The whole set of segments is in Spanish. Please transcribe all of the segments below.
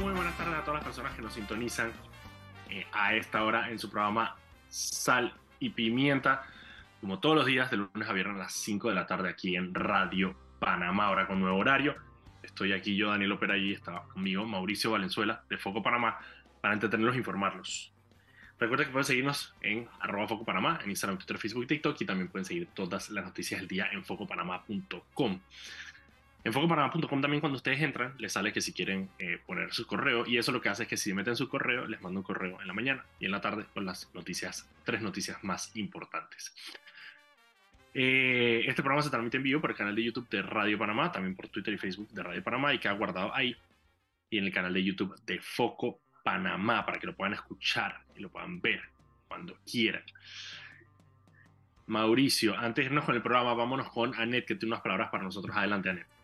muy buenas tardes a todas las personas que nos sintonizan eh, a esta hora en su programa Sal y Pimienta, como todos los días de lunes a viernes a las 5 de la tarde aquí en Radio Panamá, ahora con nuevo horario. Estoy aquí yo, Daniel Opera, y está conmigo Mauricio Valenzuela de Foco Panamá para entretenerlos e informarlos. Recuerda que pueden seguirnos en arroba Foco Panamá, en Instagram, Twitter, Facebook y TikTok, y también pueden seguir todas las noticias del día en focopanamá.com. En focopanamá.com también cuando ustedes entran, les sale que si quieren eh, poner su correo y eso lo que hace es que si meten su correo, les mando un correo en la mañana y en la tarde con las noticias, tres noticias más importantes. Eh, este programa se transmite en vivo por el canal de YouTube de Radio Panamá, también por Twitter y Facebook de Radio Panamá y queda guardado ahí y en el canal de YouTube de Foco Panamá para que lo puedan escuchar y lo puedan ver cuando quieran. Mauricio, antes de irnos con el programa, vámonos con Anet, que tiene unas palabras para nosotros. Adelante, Anet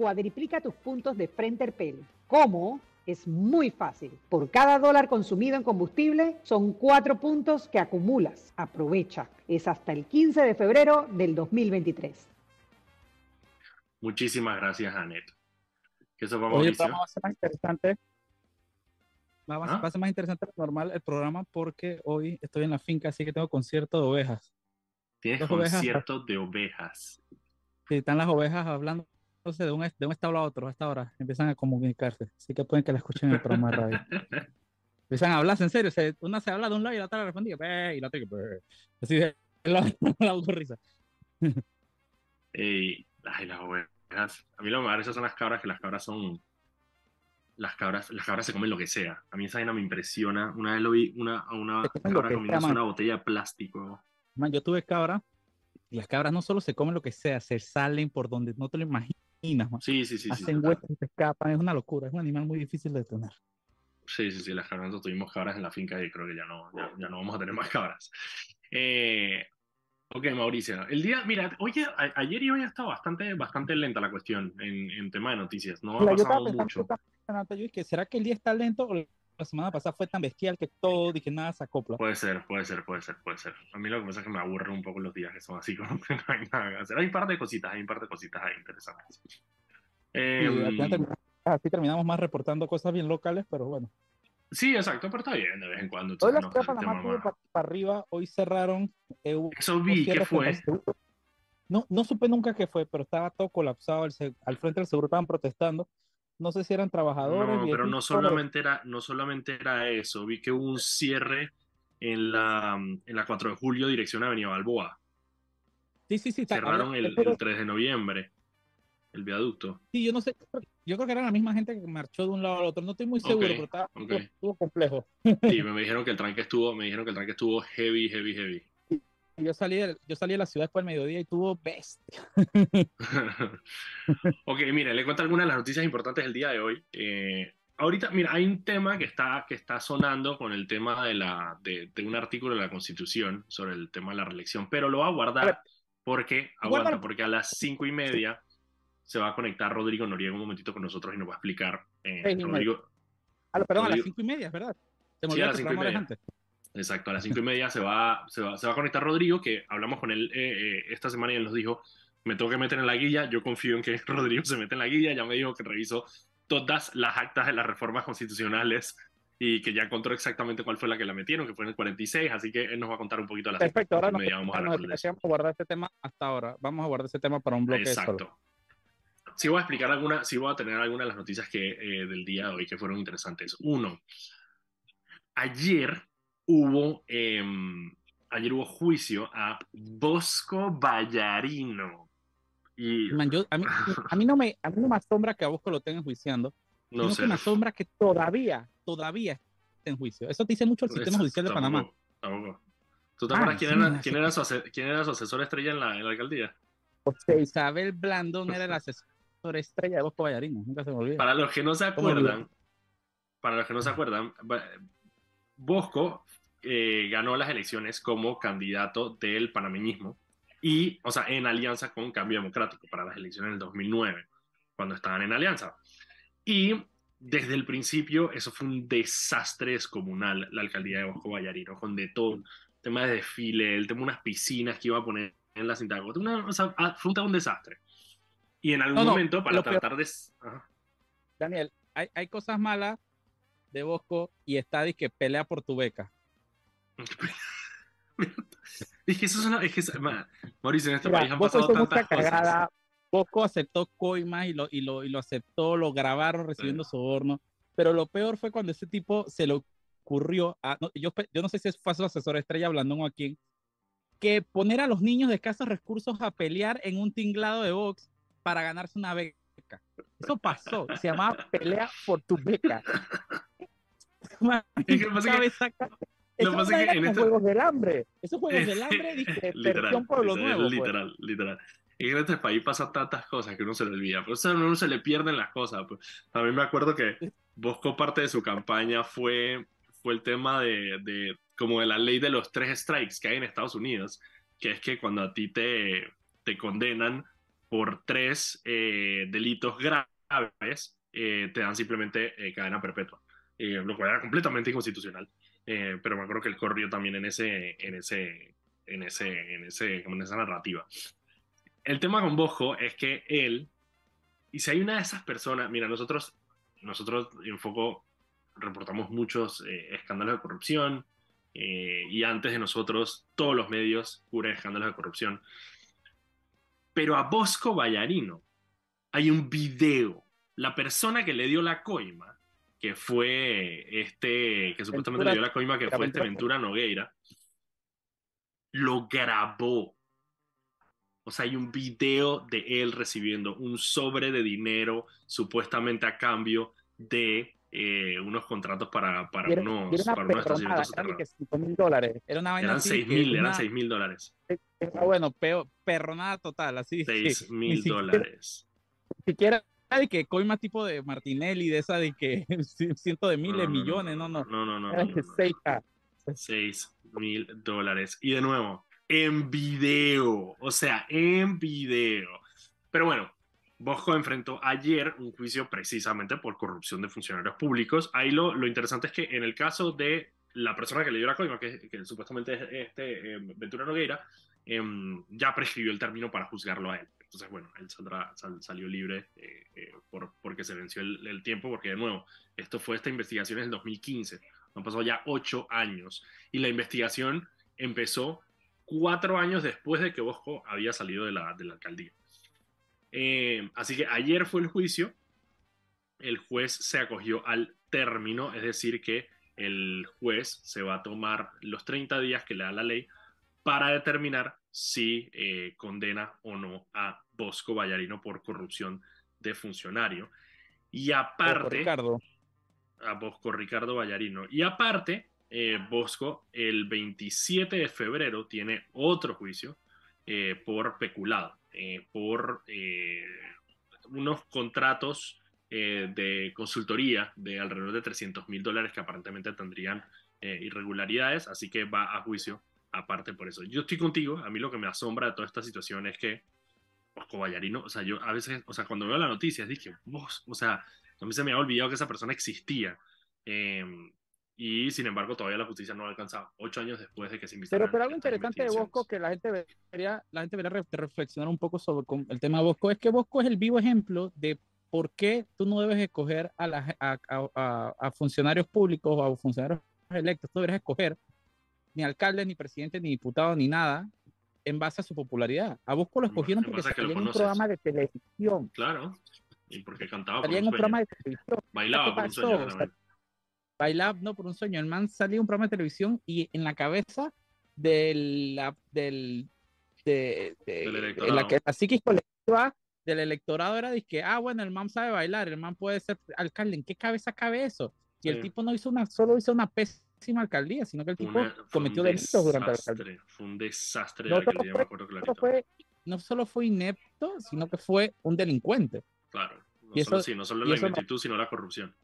cuadriplica tus puntos de frente al pelo. ¿Cómo? Es muy fácil. Por cada dólar consumido en combustible son cuatro puntos que acumulas. Aprovecha. Es hasta el 15 de febrero del 2023. Muchísimas gracias, Anet. Que eso vamos, Oye, vamos a ser más interesante. Va, ¿Ah? a ser más interesante lo normal el programa porque hoy estoy en la finca, así que tengo concierto de ovejas. Tienes concierto de ovejas. Sí, están las ovejas hablando entonces de un, de un establo a otro a esta hora empiezan a comunicarse. Así que pueden que la escuchen en el programa de radio. empiezan a hablarse en serio. una se habla de un lado y la otra le responde y la otra así de la, la risa. y ay, las ovejas. A mí lo me parece son las cabras, que las cabras son. Las cabras, las cabras se comen lo que sea. A mí esa vaina me impresiona. Una vez lo vi una, una cabra comiendo una botella de plástico. Man, yo tuve cabra y las cabras no solo se comen lo que sea, se salen por donde no te lo imaginas Sí, sí, sí. Hacen sí, y se escapan, es una locura, es un animal muy difícil de detener. Sí, sí, sí, las cabras, tuvimos cabras en la finca y creo que ya no, ya, no vamos a tener más cabras. Eh, ok, Mauricio, el día, mira, oye, ayer y hoy ha estado bastante, bastante lenta la cuestión en, en tema de noticias, no ha pasado mucho. que ¿Será que el día está lento o la semana pasada fue tan bestial que todo, dije, nada se acopla. Puede ser, puede ser, puede ser, puede ser. A mí lo que pasa es que me aburre un poco los días que son así, como que no hay nada que hacer. Hay un par de cositas, hay un par de cositas ahí interesantes. Eh, así terminamos más reportando cosas bien locales, pero bueno. Sí, exacto, pero está bien de vez en cuando. Hoy la ciudad Panamá para, arriba, hoy cerraron. Eh, Eso vi, ¿qué fue? No, no supe nunca qué fue, pero estaba todo colapsado. al frente del seguro estaban protestando no sé si eran trabajadores. No, pero no solamente, era, no solamente era eso, vi que hubo un cierre en la, en la 4 de julio, dirección Avenida Balboa. Sí, sí, sí. Cerraron el, el, 3 de noviembre, el viaducto. Sí, yo no sé, yo creo que era la misma gente que marchó de un lado al otro, no estoy muy seguro, pero estaba, estuvo complejo. Sí, me dijeron que el tranque estuvo, me dijeron que el tranque estuvo heavy, heavy, heavy yo salí, de, yo salí de la ciudad después del mediodía y tuvo bestia. ok, mire, le cuento algunas de las noticias importantes del día de hoy. Eh, ahorita, mira, hay un tema que está, que está sonando con el tema de, la, de, un artículo de la Constitución sobre el tema de la reelección, pero lo va a guardar porque, aguanta, porque a las cinco y media se va a conectar Rodrigo Noriega un momentito con nosotros y nos va a explicar. Eh, Rodrigo, ah, perdón, a las cinco y media, ¿verdad? Se me sí, a las cinco y media. Exacto, a las cinco y media se va, se va, se va a conectar Rodrigo, que hablamos con él eh, eh, esta semana y él nos dijo, me tengo que meter en la guía, yo confío en que Rodrigo se mete en la guía, ya me dijo que revisó todas las actas de las reformas constitucionales y que ya encontró exactamente cuál fue la que la metieron, que fue en el 46, así que él nos va a contar un poquito de la Perfecto, ahora nos, vamos a, guardar este tema hasta ahora, vamos a guardar este tema para un bloque Exacto. Sí voy a explicar alguna, sí voy a tener algunas de las noticias que, eh, del día de hoy que fueron interesantes. Uno, ayer hubo, em, ayer hubo juicio a Bosco Ballarino. Y... a, mí, no me, a mí no me asombra que a Bosco lo tengan juiciando. No sé. me asombra que todavía, todavía esté en juicio. Eso te dice mucho el sistema judicial de Panamá. ¿Tú te acuerdas ah, quién, era, quién, era su quién, era su asesor estrella en la, en la alcaldía? José Isabel Blandón era el asesor estrella de Bosco Ballarino. Nunca se me olvida. Para los que no se acuerdan, para los que no se acuerdan, Bosco eh, ganó las elecciones como candidato del panameñismo y, o sea, en alianza con Cambio Democrático para las elecciones del 2009, cuando estaban en alianza. Y desde el principio eso fue un desastre descomunal, la alcaldía de Bosco Vallarino, con de todo, tema de desfile, el tema de unas piscinas que iba a poner en la cinta una, o sea, ah, fue un desastre. Y en algún momento, para tratar de... Daniel, hay, hay cosas malas de Bosco y está de que pelea por tu beca. es que eso es una. Es que, Mauricio, en este Mira, país han pasado tantas cosas. Bosco aceptó coimas y lo, y, lo, y lo aceptó, lo grabaron recibiendo soborno. Pero lo peor fue cuando ese tipo se le ocurrió, a, no, yo, yo no sé si fue su asesor estrella hablando o a quién, que poner a los niños de escasos recursos a pelear en un tinglado de box para ganarse una beca. Eso pasó, se llamaba pelea por tu beca. Man, Es que pasa que- Eso pasa era que en Juegos del Hambre. Esos Juegos del Hambre, dije, versión Pueblo literal, Nuevo. pues. Literal, literal. Es que en este país pasan tantas cosas que uno se le olvida. Por eso a uno se le pierden las cosas. pues. A mí me acuerdo que Bosco parte de su campaña fue, fue el tema de, de como de la ley de los tres strikes que hay en Estados Unidos, que es que cuando a ti te, te condenan por tres eh, delitos graves, eh, te dan simplemente eh, cadena perpetua, eh, lo cual era completamente inconstitucional. Eh, pero me acuerdo que él corrió también en ese, en ese, en ese, en ese, en esa narrativa. El tema con Bosco es que él, y si hay una de esas personas, mira, nosotros, nosotros en Foco reportamos muchos eh, escándalos de corrupción, eh, y antes de nosotros todos los medios cubren escándalos de corrupción. Pero a Bosco Ballarino hay un video. La persona que le dio la coima, que fue este, que supuestamente Ventura- le dio la coima, que fue este Ventura- Nogueira, lo grabó. O sea, hay un video de él recibiendo un sobre de dinero supuestamente a cambio de eh, unos contratos para, para era- unos, y era una para unos perronada, estacionamientos eran de que subterráneos. 5 mil dólares. Era una vaina Eran así. 6 que mil, eran una- 6 mil dólares. era, bueno, peo, perronada total, así. que 6 ni mil dólares. Ni siquiera de que coima tipo de Martinelli, de esa de que cientos de miles, millones, no, no. No, no, no. Era no, que no, no. 6K. 6 mil dólares. Y de nuevo, en video. O sea, en video. Pero bueno, Bosco enfrentó ayer un juicio precisamente por corrupción de funcionarios públicos. Ahí lo, lo interesante es que en el caso de la persona que le dio la coima, que, que supuestamente es este eh, Ventura Nogueira, em, ya prescribió el término para juzgarlo a él. Entonces, bueno, él saldrá- sal- salió libre eh, eh, por, porque se venció el, tiempo, porque de nuevo, esto fue esta investigación en el 2015. Han pasado ya ocho años y la investigación empezó cuatro años después de que Bosco había salido de la, de la alcaldía. Eh, así que ayer fue el juicio, el juez se acogió al término, es decir, que el juez se va a tomar los 30 días que le da la ley para determinar si eh, condena o no a Bosco Vallarino por corrupción de funcionario. Y aparte, Ricardo. a Bosco Ricardo Vallarino. Y aparte, eh, Bosco el 27 de febrero tiene otro juicio eh, por peculado, por unos contratos de consultoría de alrededor de 300 mil dólares que aparentemente tendrían irregularidades, así que va a juicio aparte por eso. Yo estoy contigo, a mí lo que me asombra de toda esta situación es que Bosco Vallarino, o sea, yo a veces, o sea, cuando veo las noticias dije, vos, o sea, a mí se me había olvidado que esa persona existía. Eh, y sin embargo, todavía la justicia no ha alcanzado ocho años después de que se investigaron. Pero, pero algo interesante de Bosco que la gente debería, la gente debería re- reflexionar un poco sobre con el tema de Bosco es que Bosco es el vivo ejemplo de por qué tú no debes escoger a, la- a- a- a funcionarios públicos o a funcionarios electos, tú deberías escoger ni alcalde, ni presidente, ni diputado, ni nada en base a su popularidad. A Bosco lo escogieron porque salía en un programa de televisión. Claro, y porque cantaba por Salía un en un sueño. programa de televisión. Bailaba ¿Qué por un sueño O sea, también. Bailaba no por un sueño. El man salía en un programa de televisión y en la cabeza de la, del, de, de- Del la que la psiquis colectiva del electorado era de que, ah, bueno, el man sabe bailar, el man puede ser alcalde. ¿En qué cabeza cabe eso? Y el tipo no hizo una, solo hizo una pésima alcaldía, sino que el tipo una- cometió delitos durante la alcaldía. desastre, Fue un desastre de No alcaldía, fue- me acuerdo clarito. fue, no solo fue inepto, sino que fue un delincuente. Claro. No y solo, eso- sí, no solo la ineptitud, sino la corrupción.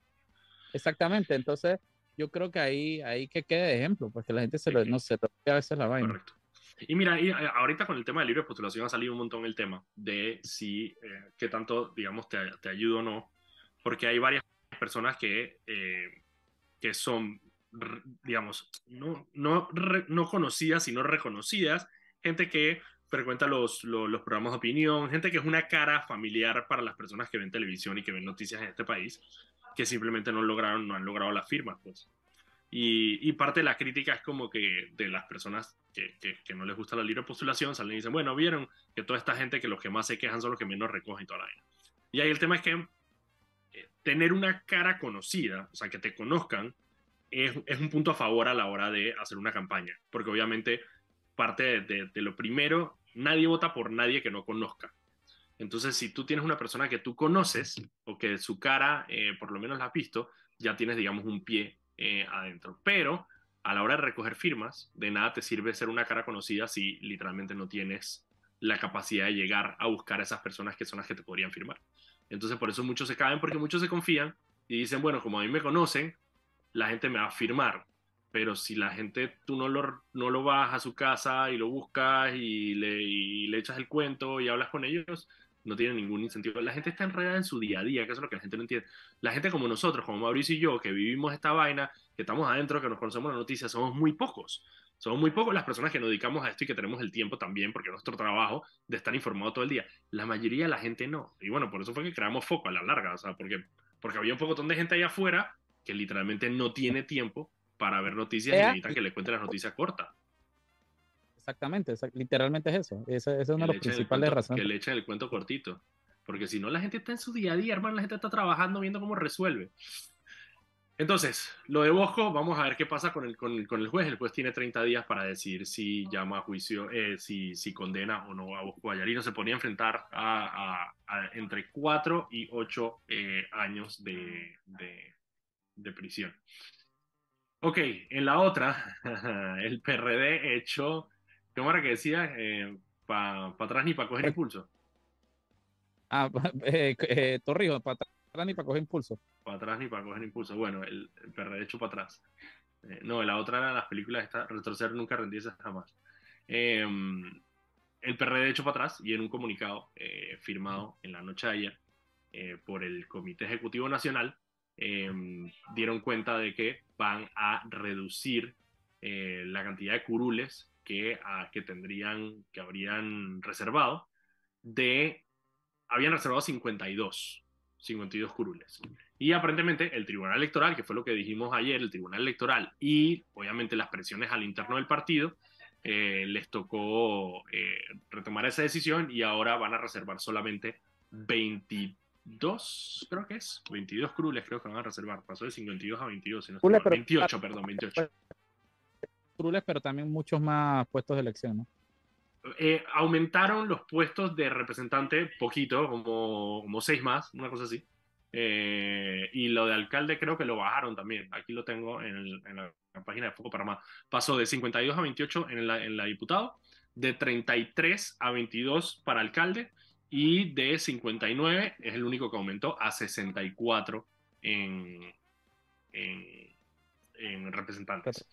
Exactamente. Entonces, yo creo que ahí, ahí que quede de ejemplo, porque la gente se lo, Sí. no se a veces la vaina. Correcto. Y mira, y, eh, ahorita con el tema de libre postulación ha salido un montón el tema de si, eh, qué tanto, digamos, te, te ayuda o no, porque hay varias personas que, eh, que son, digamos, no, no, no conocidas, sino reconocidas, gente que frecuenta los, los, los programas de opinión, gente que es una cara familiar para las personas que ven televisión y que ven noticias en este país, que simplemente no lograron, no han logrado las firmas, pues. Y, y, parte de la crítica es como que de las personas que, que, que, no les gusta la libre postulación salen y dicen, bueno, vieron que toda esta gente que los que más se quejan son los que menos recogen toda la vaina. Y ahí el tema es que eh, tener una cara conocida, o sea, que te conozcan, es, un punto a favor a la hora de hacer una campaña, porque obviamente parte de lo primero, nadie vota por nadie que no conozca. Entonces, si tú tienes una persona que tú conoces o que su cara, eh, por lo menos la has visto, ya tienes, digamos, un pie eh, adentro. Pero a la hora de recoger firmas, de nada te sirve ser una cara conocida si literalmente no tienes la capacidad de llegar a buscar a esas personas que son las que te podrían firmar. Entonces, por eso muchos se caen, porque muchos se confían y dicen, bueno, como a mí me conocen, la gente me va a firmar. Pero si la gente, tú no lo, no lo vas a su casa y lo buscas y le, y le echas el cuento y hablas con ellos, no tiene ningún incentivo. La gente está enredada en su día a día, que eso es lo que la gente no entiende. La gente como nosotros, como Mauricio y yo, que vivimos esta vaina, que estamos adentro, que nos conocemos las noticias, somos muy pocos. Somos muy pocos las personas que nos dedicamos a esto y que tenemos el tiempo también, porque es nuestro trabajo de estar informado todo el día. La mayoría de la gente no. Y bueno, por eso fue que creamos foco a la larga, o sea, porque, porque había un poco de gente allá afuera que literalmente no tiene tiempo para ver noticias y necesita que le cuente las noticias cortas. Exactamente, literalmente es eso. Esa, es una de las principales razones. Que le echen el cuento cortito. Porque si no, la gente está en su día a día, hermano, la gente está trabajando viendo cómo resuelve. Entonces, lo de Bosco, vamos a ver qué pasa con el, con, con el juez. El juez tiene 30 días para decir si llama a juicio, eh, si, si condena o no a Bosco Vallarino. Se ponía a enfrentar a, a, a entre 4 y 8 eh, años de, de, de prisión. Ok, en la otra, el PRD hecho ¿Cómo era que decía? Eh, para pa atrás ni para coger impulso. Ah, eh, eh, Torrijos, para atrás ni para coger impulso. Para atrás ni para coger impulso. Bueno, el, el PRD hecho para atrás. Eh, no, la otra era las películas esta, retroceder nunca rendirse jamás. Eh, el PRD hecho para atrás y en un comunicado eh, firmado en la noche de ayer por el Comité Ejecutivo Nacional dieron cuenta de que van a reducir la cantidad de curules que, uh, que tendrían, que habrían reservado, de, habían reservado 52, 52 curules. Y aparentemente el Tribunal Electoral, que fue lo que dijimos ayer, el Tribunal Electoral y obviamente las presiones al interno del partido, eh, les tocó eh, retomar esa decisión y ahora van a reservar solamente 22, creo que es, 22 curules creo que van a reservar, pasó de 52 a 22, si no Cule, 28, perdón, 28 curules, pero también muchos más puestos de elección, ¿no? Eh, aumentaron los puestos de representante poquito, como, como seis más, una cosa así. Eh, y lo de alcalde creo que lo bajaron también. Aquí lo tengo en, el, en la, página de Foco para más. Pasó de 52 a 28 en la, en la diputado, de 33 a 22 para alcalde y de 59 es el único que aumentó a 64 en, en, en representantes.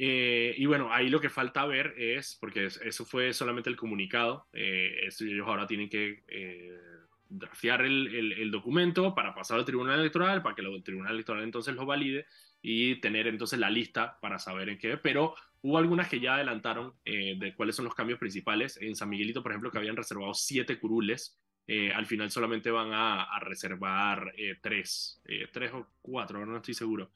Eh, y bueno, ahí lo que falta ver es, porque eso fue solamente el comunicado, eh, ellos ahora tienen que eh, el, el, el, documento para pasar al Tribunal Electoral, para que el Tribunal Electoral entonces lo valide y tener entonces la lista para saber en qué, pero hubo algunas que ya adelantaron eh, de cuáles son los cambios principales. En San Miguelito, por ejemplo, que habían reservado siete curules, eh, al final solamente van a, reservar eh, tres, tres o cuatro, no estoy seguro.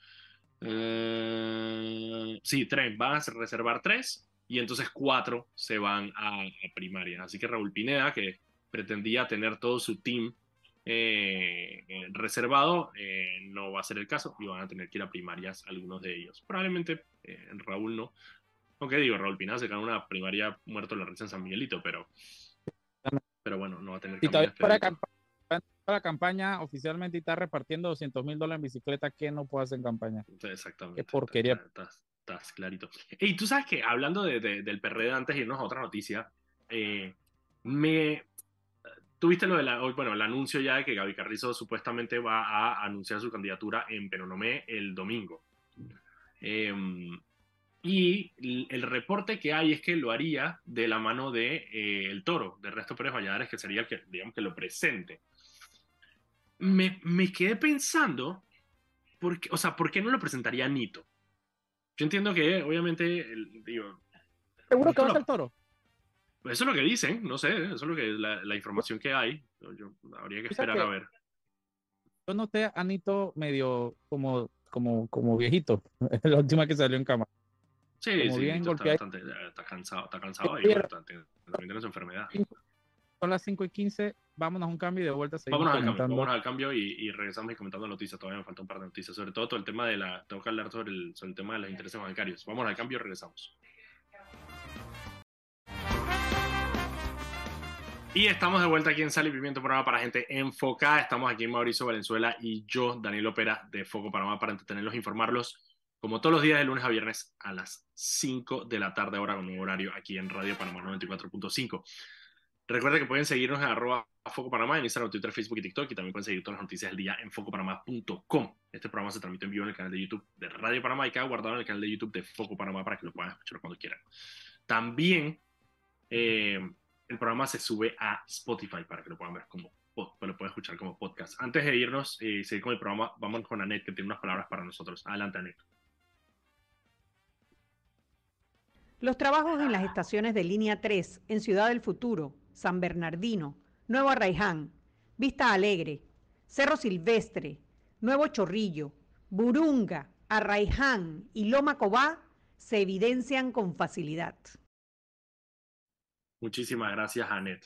Sí, tres, van a reservar tres y entonces cuatro se van a, a primaria. Así que Raúl Pineda, que pretendía tener todo su team eh, eh, reservado, eh, no va a ser el caso y van a tener que ir a primarias algunos de ellos. Probablemente eh, Raúl no. Aunque digo, Raúl Pineda se ganó una primaria muerto en la risa en San Miguelito, pero, pero bueno, no va a tener que ir. Para, la campaña oficialmente está repartiendo 200 mil dólares en bicicleta que no puede hacer en campaña. Exactamente. Qué porquería. Estás, estás clarito. Y tú sabes que hablando de, de, del PRD antes de irnos a otra noticia, eh, me tuviste lo de la, bueno, el anuncio ya de que Gaby Carrizo supuestamente va a anunciar su candidatura en Penonomé el domingo. Eh, y el reporte que hay es que lo haría de la mano de eh, el toro, de Resto Pérez Valladares, que sería el que, digamos, que lo presente me, me quedé pensando, porque, o sea, ¿por qué no lo presentaría Nito? Yo entiendo que, obviamente, el, digo... ¿Seguro que va a ser el toro? Pues eso es lo que dicen, no sé, eso es lo que la, la información que hay. Yo, habría que esperar que, a ver. yo noté a Anito medio como, como, como viejito. La última que salió en cama. Sí, Como sí, bien está, golpeado. bastante- está cansado, está cansado y bueno, también tiene su enfermedad. Son las 5 y 15, vámonos a un cambio y de vuelta seguimos Vámonos al cambio, vámonos al cambio y, y regresamos y comentando noticias. Todavía me falta un par de noticias, sobre todo todo el tema de la. Tengo que hablar sobre el, sobre el tema de los intereses bancarios. Vamos al cambio y regresamos. Y estamos de vuelta aquí en Sal y Pimiento, programa para gente enfocada. Estamos aquí en Mauricio Valenzuela y yo, Daniel Opera, de Foco Panamá, para entretenerlos e informarlos, como todos los días de lunes a viernes a las 5 de la tarde, ahora con un horario aquí en Radio Panamá 94.5. Recuerda que pueden seguirnos en arroba Foco Panamá en Instagram, Twitter, Facebook y TikTok y también pueden seguir todas las noticias del día en focopanamá.com. Este programa se transmite en vivo en el canal de YouTube de Radio Panamá y queda guardado en el canal de YouTube de Foco Panamá para que lo puedan escuchar cuando quieran. También eh, el programa se sube a Spotify para que lo puedan ver como lo escuchar como podcast. Antes de irnos y eh, seguir con el programa, vamos con Anet que tiene unas palabras para nosotros. Adelante, Anet. Los trabajos en las estaciones de línea 3 en Ciudad del Futuro, San Bernardino, Nuevo Arraiján, Vista Alegre, Cerro Silvestre, Nuevo Chorrillo, Burunga, Arraiján y Loma Cobá se evidencian con facilidad. Muchísimas gracias, Anet.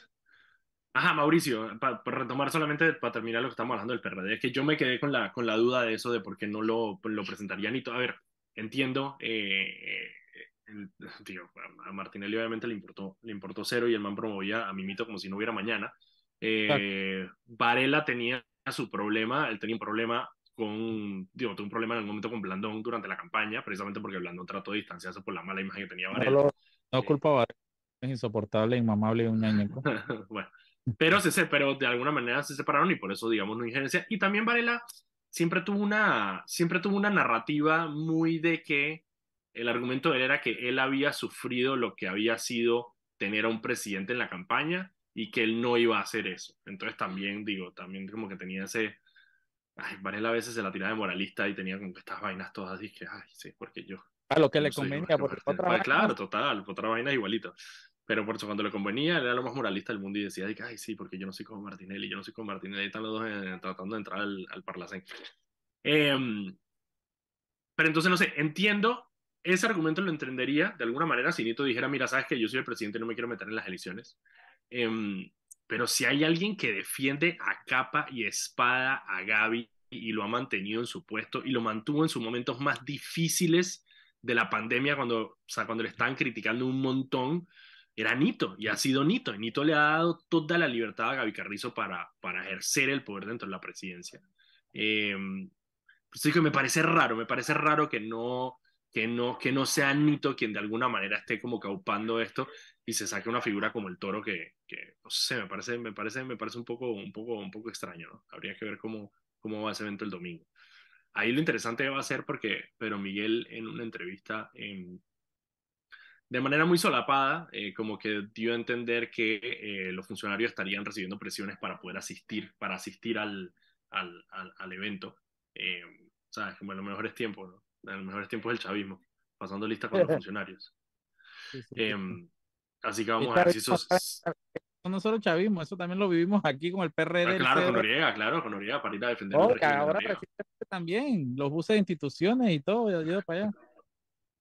Ajá, Mauricio, para retomar solamente, para terminar lo que estamos hablando del PRD, es que yo me quedé con la, con la duda de eso, de por qué no lo, lo presentaría Nito. A ver, entiendo, eh, el- tío, a Martinelli obviamente le importó, le importó cero y el man promovía a Mimito como si no hubiera mañana. Eh, Varela tenía su problema, él tenía un problema con, digo, tuvo un problema en algún momento con Blandón durante la campaña, precisamente porque Blandón trató de distanciarse por la mala imagen que tenía No, Varela. lo- no culpa a Varela, es insoportable, inmamable y un ñañeco. bueno, pero, se, pero de alguna manera se separaron y por eso, digamos, no injerencia. Y también Varela siempre tuvo una, siempre tuvo una narrativa muy de que el argumento de él era que él había sufrido lo que había sido tener a un presidente en la campaña y que él no iba a hacer eso. Entonces también, digo, también como que tenía ese... Ay, Varela a veces se la tiraba de moralista y tenía como que estas vainas todas, y que, ay, sí, porque yo, A lo que le no sé, convenía, porque otra vaina- claro, total, otra vaina es igualito. Pero por eso cuando le convenía, era lo más moralista del mundo y decía, ay, sí, porque yo no soy como Martinelli, yo no soy como Martinelli, están los dos eh, tratando de entrar al, al Parlacén. Em, pero entonces, no sé, entiendo, ese argumento lo entendería de alguna manera si Nito dijera, mira, sabes que yo soy el presidente y no me quiero meter en las elecciones. Em, pero si hay alguien que defiende a capa y espada a Gaby y lo ha mantenido en su puesto y lo mantuvo en sus momentos más difíciles de la pandemia cuando, o sea, cuando le estaban criticando un montón, era Nito y ha sido Nito. Y Nito le ha dado toda la libertad a Gaby Carrizo para, para ejercer el poder dentro de la presidencia. Eh, pues me parece raro, me parece raro que no, que no, que no sea Nito quien de alguna manera esté como caupando esto y se saque una figura como el toro que, que no sé, me parece, me parece, me parece un poco, un poco, un poco extraño, ¿no? Habría que ver cómo, cómo va ese evento el domingo. Ahí lo interesante va a ser porque Pedro Miguel en una entrevista em, de manera muy solapada, eh, como que dio a entender que eh, los funcionarios estarían recibiendo presiones para poder asistir, para asistir al, al, al, al evento. Eh, ¿Sabes? Como en los mejores tiempos, ¿no? En los mejores tiempos del chavismo, pasando lista con los funcionarios. Sí, sí, sí, Em, así que vamos a ver si eso... no solo chavismo, eso también lo vivimos aquí con el PRD. Ah, el claro, con. Noriega, claro, con Noriega para ir a defender el régimen de ahora recientemente también, los buses de instituciones y todo, yo ido para allá.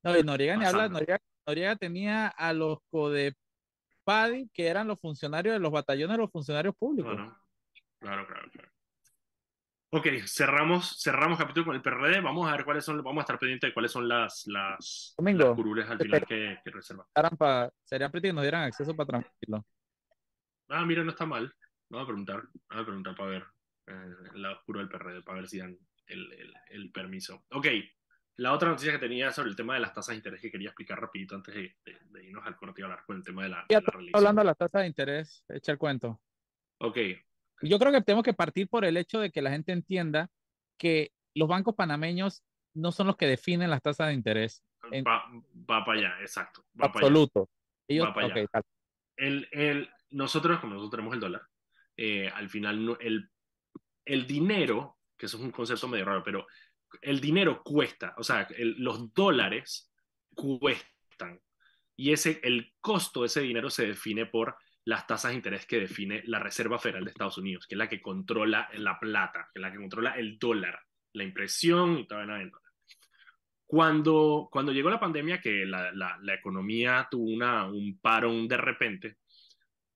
No, y Noriega ni habla. Noriega, Noriega tenía a los CODEPADI, que eran los funcionarios de los batallones los funcionarios públicos. Bueno, claro, claro, claro. Ok, cerramos, cerramos capítulo con el PRD. Vamos a ver cuáles son, vamos a estar pendientes de cuáles son las, las, Domingo. las curules al final que, que reserva. Eran pa- serían pretty que nos dieran acceso para tranquilo. Ah, mira, no está mal. Vamos a preguntar, vamos a preguntar para ver eh, el lado oscuro del PRD, para ver si dan el, el, el permiso. Ok, la otra noticia que tenía sobre el tema de las tasas de interés que quería explicar rapidito antes de, de- de irnos al corte y hablar con el tema de la, de Ya la estamos reelección. hablando de las tasas de interés, echa el cuento. Ok, Yo creo que tenemos que partir por el hecho de que la gente entienda que los bancos panameños no son los que definen las tasas de interés. En- va, va para allá, exacto. Va para allá. Absoluto. Ellos, Va para allá. ok, tal. el, el, nosotros, como nosotros tenemos el dólar, eh, al final el, el dinero, que eso es un concepto medio raro, pero el dinero cuesta, o sea, el- los dólares cuestan. Y ese, el costo de ese dinero se define por las tasas de interés que define la Reserva Federal de Estados Unidos, que es la que controla la plata, que es la que controla el dólar, la impresión y todo el dólar. Cuando, cuando llegó la pandemia, que la, la, economía tuvo una, un parón de repente,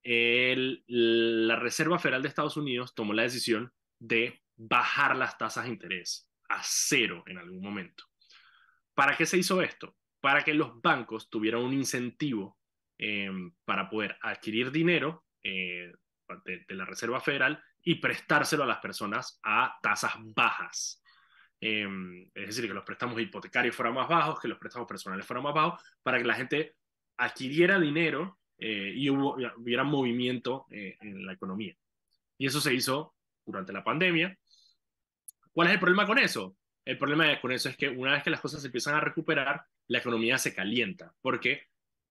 el, la Reserva Federal de Estados Unidos tomó la decisión de bajar las tasas de interés a cero en algún momento. ¿Para qué se hizo esto? Para que los bancos tuvieran un incentivo em, para poder adquirir dinero eh, de, de, la Reserva Federal y prestárselo a las personas a tasas bajas. Em, es decir, que los préstamos hipotecarios fueran más bajos, que los préstamos personales fueran más bajos, para que la gente adquiriera dinero eh, y hubo, hubiera movimiento eh, en la economía. Y eso se hizo durante la pandemia. ¿Cuál es el problema con eso? El problema con eso es que una vez que las cosas se empiezan a recuperar, la economía se calienta, porque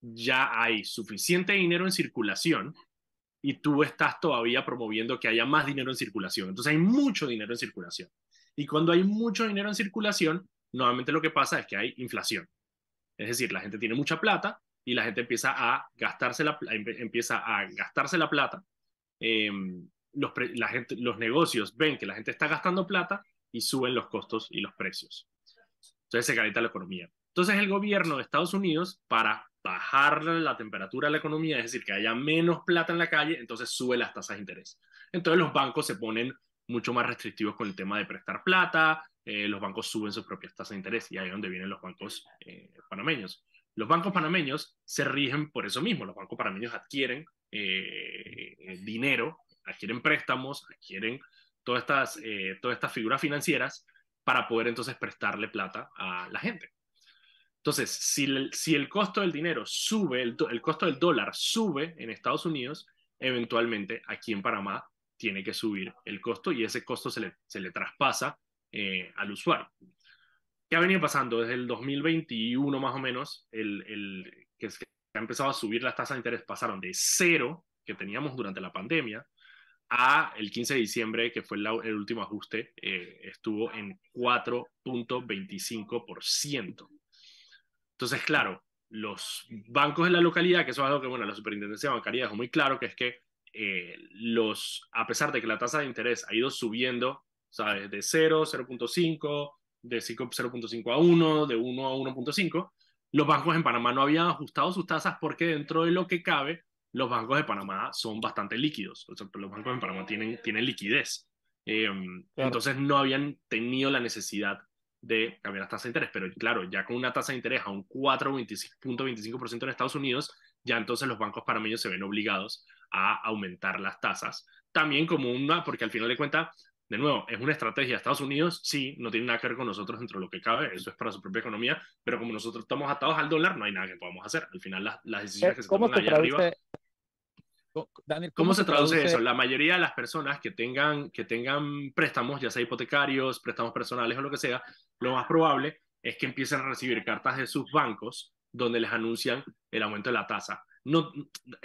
ya hay suficiente dinero en circulación y tú estás todavía promoviendo que haya más dinero en circulación. Entonces hay mucho dinero en circulación. Y cuando hay mucho dinero en circulación, normalmente lo que pasa es que hay inflación. Es decir, la gente tiene mucha plata y la gente empieza a gastarse la, empieza a gastarse la plata. Em, los, la gente, los negocios ven que la gente está gastando plata y suben los costos y los precios. Entonces se calienta la economía. Entonces el gobierno de Estados Unidos, para bajar la temperatura de la economía, es decir, que haya menos plata en la calle, entonces sube las tasas de interés. Entonces los bancos se ponen mucho más restrictivos con el tema de prestar plata, eh, los bancos suben sus propias tasas de interés y ahí es donde vienen los bancos eh, panameños. Los bancos panameños se rigen por eso mismo, los bancos panameños adquieren eh, dinero, adquieren préstamos, adquieren todas estas, todas estas figuras financieras para poder entonces prestarle plata a la gente. Entonces, si el, si el costo del dinero sube, el, el costo del dólar sube en Estados Unidos, eventualmente aquí en Panamá tiene que subir el costo y ese costo se le, se le traspasa eh, al usuario. ¿Qué ha venido pasando? Desde el 2021 más o menos, el, el, que, ha empezado a subir las tasas de interés pasaron de cero que teníamos durante la pandemia a el 15 de diciembre, que fue el, último ajuste, eh, estuvo en 4.25%. Entonces, claro, los bancos de la localidad, que eso es algo que, bueno, la superintendencia bancaria dejó muy claro, que es que eh, los, a pesar de que la tasa de interés ha ido subiendo, ¿sabes? De 0, 0.5, de 0.5 a 1, de 1 a 1.5, los bancos en Panamá no habían ajustado sus tasas porque dentro de lo que cabe, los bancos de Panamá son bastante líquidos. los bancos en Panamá tienen, tienen liquidez. Eh, entonces no habían tenido la necesidad de cambiar las tasas de interés. Pero claro, ya con una tasa de interés a un 4.25% en Estados Unidos, ya entonces los bancos panameños se ven obligados a aumentar las tasas. También como una, porque al final de cuentas, de nuevo, es una estrategia de Estados Unidos, sí, no tiene nada que ver con nosotros dentro de lo que cabe, eso es para su propia economía, pero como nosotros estamos atados al dólar, no hay nada que podamos hacer. Al final las, las decisiones que se toman allá arriba... Daniel, ¿cómo, se, traduce, eso? La mayoría de las personas que tengan, que tengan préstamos, ya sea hipotecarios, préstamos personales o lo que sea, lo más probable es que empiecen a recibir cartas de sus bancos donde les anuncian el aumento de la tasa. No,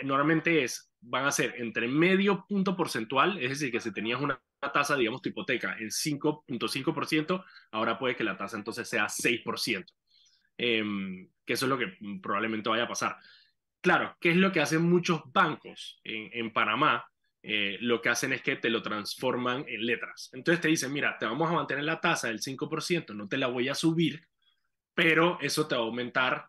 normalmente es van a ser entre medio punto porcentual, es decir, que si tenías una tasa, digamos, tu hipoteca en 5.5%, ahora puede que la tasa entonces sea 6%, em, que eso es lo que probablemente vaya a pasar. Claro, ¿qué es lo que hacen muchos bancos en, Panamá? Eh, lo que hacen es que te lo transforman en letras. Entonces te dicen, mira, te vamos a mantener la tasa del 5%, no te la voy a subir, pero eso te va a aumentar